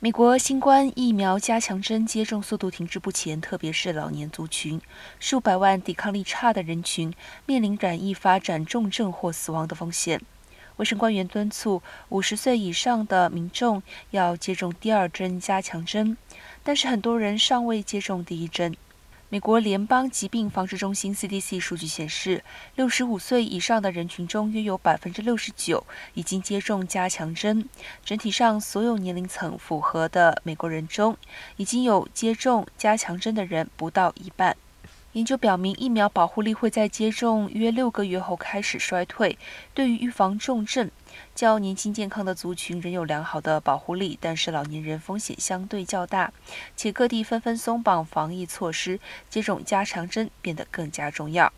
美国新冠疫苗加强针接种速度停滞不前，特别是老年族群，数百万抵抗力差的人群面临染疫发展重症或死亡的风险。卫生官员敦促五十岁以上的民众要接种第二针加强针，但是很多人尚未接种第一针。美国联邦疾病防治中心 （CDC） 数据显示，六十五岁以上的人群中，约有百分之六十九已经接种加强针。整体上，所有年龄层符合的美国人中，已经有接种加强针的人不到一半。研究表明，疫苗保护力会在接种约六个月后开始衰退。对于预防重症，较年轻健康的族群仍有良好的保护力，但是老年人风险相对较大，且各地纷纷松绑防疫措施，接种加强针变得更加重要。